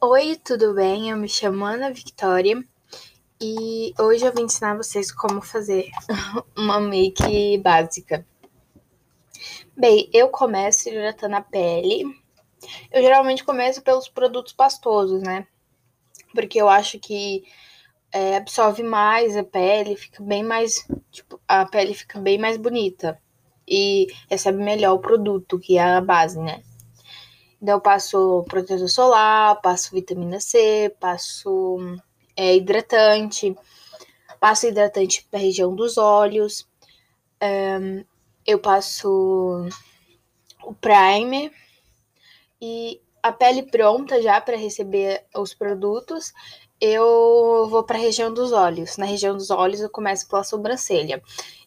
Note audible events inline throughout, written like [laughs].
Oi, tudo bem? Eu me chamo Ana Victoria e hoje eu vim ensinar vocês como fazer [laughs] uma make básica. Bem, eu começo hidratando a pele. Eu geralmente começo pelos produtos pastosos, né? Porque eu acho que é, absorve mais a pele, fica bem mais. Tipo, a pele fica bem mais bonita e recebe melhor o produto, que é a base, né? Então, eu passo protetor solar, passo vitamina C, passo é, hidratante, passo hidratante para a região dos olhos, eu passo o primer e a pele pronta já para receber os produtos, eu vou para a região dos olhos. Na região dos olhos, eu começo pela sobrancelha.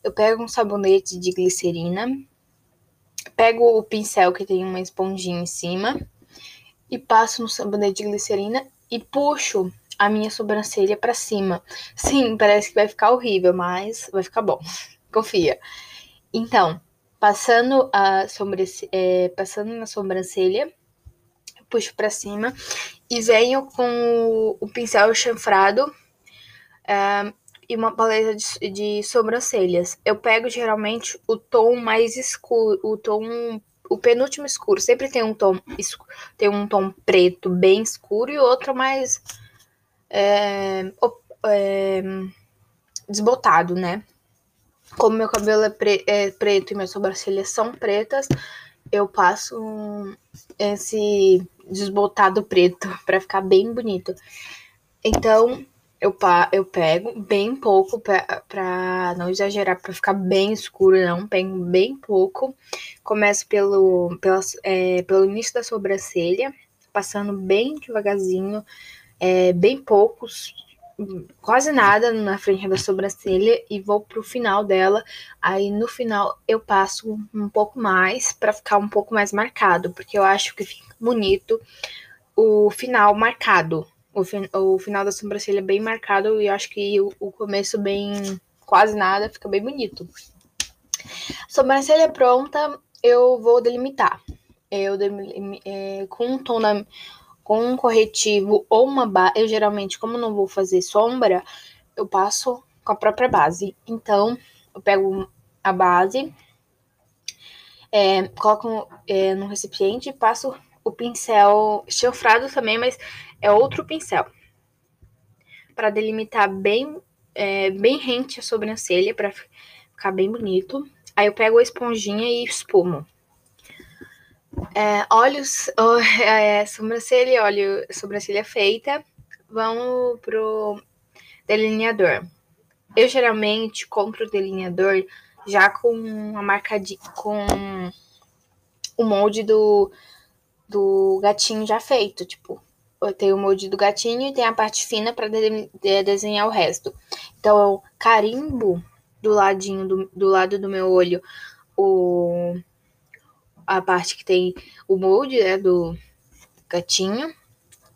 Eu pego um sabonete de glicerina, pego o pincel que tem uma esponjinha em cima e passo no sabonete de glicerina e puxo a minha sobrancelha para cima. Sim, parece que vai ficar horrível, mas vai ficar bom. [laughs] Confia. Então, passando a sobrancelha, é, passando na sobrancelha, puxo para cima e venho com o, pincel chanfrado é, e uma paleta de, de sobrancelhas. Eu pego geralmente o tom mais escuro, o tom o penúltimo escuro sempre tem um tom tem um tom preto bem escuro e outro mais é, é, desbotado, né? Como meu cabelo é, pre é, preto e minhas sobrancelhas são pretas, eu passo esse desbotado preto [laughs] para ficar bem bonito. Então, eu, eu pego bem pouco pra, não exagerar, pra ficar bem escuro, não. Pego bem pouco. Começo pelo, pela, é, pelo início da sobrancelha, passando bem devagarzinho, é, bem poucos, quase nada na frente da sobrancelha e vou pro final dela. Aí no final eu passo um pouco mais para ficar um pouco mais marcado, porque eu acho que fica bonito o final marcado o, o final da sobrancelha é bem marcado e acho que o, o começo bem quase nada, fica bem bonito. Sobrancelha pronta, eu vou delimitar. Eu é, com um tom na, com um corretivo ou uma base, eu geralmente, como não vou fazer sombra, eu passo com a própria base. Então, eu pego a base, é, coloco é, no recipiente e passo o pincel chanfrado também, mas é outro pincel. Para delimitar bem, é, bem rente a sobrancelha, para ficar bem bonito. Aí eu pego a esponjinha e espumo. É, olhos, [laughs] oh, é, sobrancelha, olho, sobrancelha feita. Vamos pro delineador. Eu geralmente compro o delineador já com a marca de, com o molde do do gatinho já feito, tipo, tem o molde do gatinho e tem a parte fina para de de desenhar o resto. Então, eu carimbo do ladinho do, do lado do meu olho o a parte que tem o molde, né, do gatinho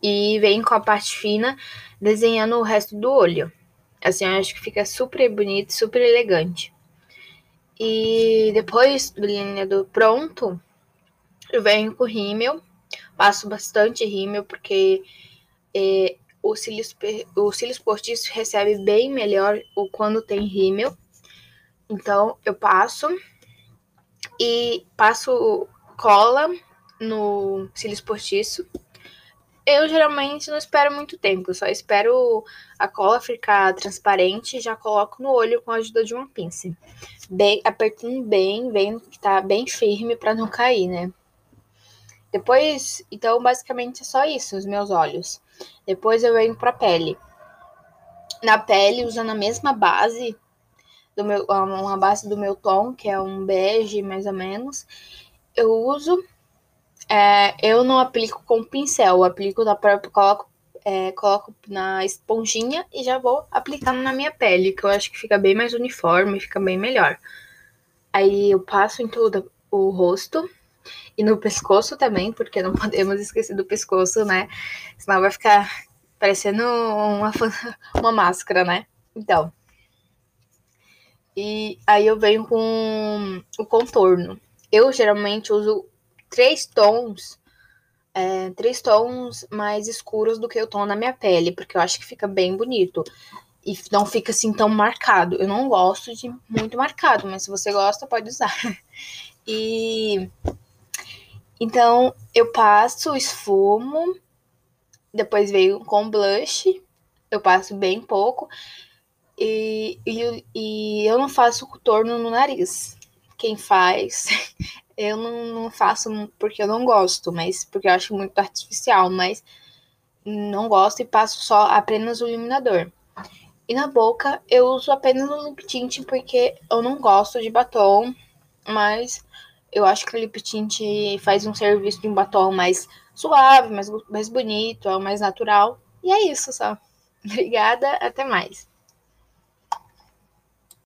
e vem com a parte fina desenhando o resto do olho. Assim, eu acho que fica super bonito, super elegante. E depois do delineador pronto, eu venho com rímel, passo bastante rímel, porque é, o, cílios, o cílios postiço recebe bem melhor o quando tem rímel. Então, eu passo e passo cola no cílios postiço. Eu geralmente não espero muito tempo, só espero a cola ficar transparente e já coloco no olho com a ajuda de uma pinça. Bem, apertando bem, vendo que tá bem firme para não cair, né? Depois, então, basicamente é só isso, os meus olhos. Depois eu venho pra pele. Na pele, usando a mesma base, do meu, uma base do meu tom, que é um bege mais ou menos, eu uso. É, eu não aplico com pincel, eu aplico na própria, coloco, é, coloco na esponjinha e já vou aplicando na minha pele, que eu acho que fica bem mais uniforme, fica bem melhor. Aí eu passo em todo o rosto e no pescoço também, porque não [laughs] podemos esquecer do pescoço, né? Senão vai ficar parecendo uma, [laughs] uma máscara, né? Então. E aí eu venho com o contorno. Eu geralmente uso três tons é, três tons mais escuros do que o tom na minha pele, porque eu acho que fica bem bonito. E não fica assim tão marcado. Eu não gosto de muito marcado, mas se você gosta, pode usar. [laughs] E então eu passo, esfumo, depois veio com blush, eu passo bem pouco. E, e, e eu não faço contorno no nariz. Quem faz, [laughs] eu não, não faço porque eu não gosto, mas porque eu acho muito artificial, mas não gosto e passo só apenas o iluminador. E na boca eu uso apenas o lip tint porque eu não gosto de batom, mas eu acho que o lip tint faz um serviço de um batom mais suave, mais, mais bonito, mais natural. E é isso só. [laughs] Obrigada, até mais.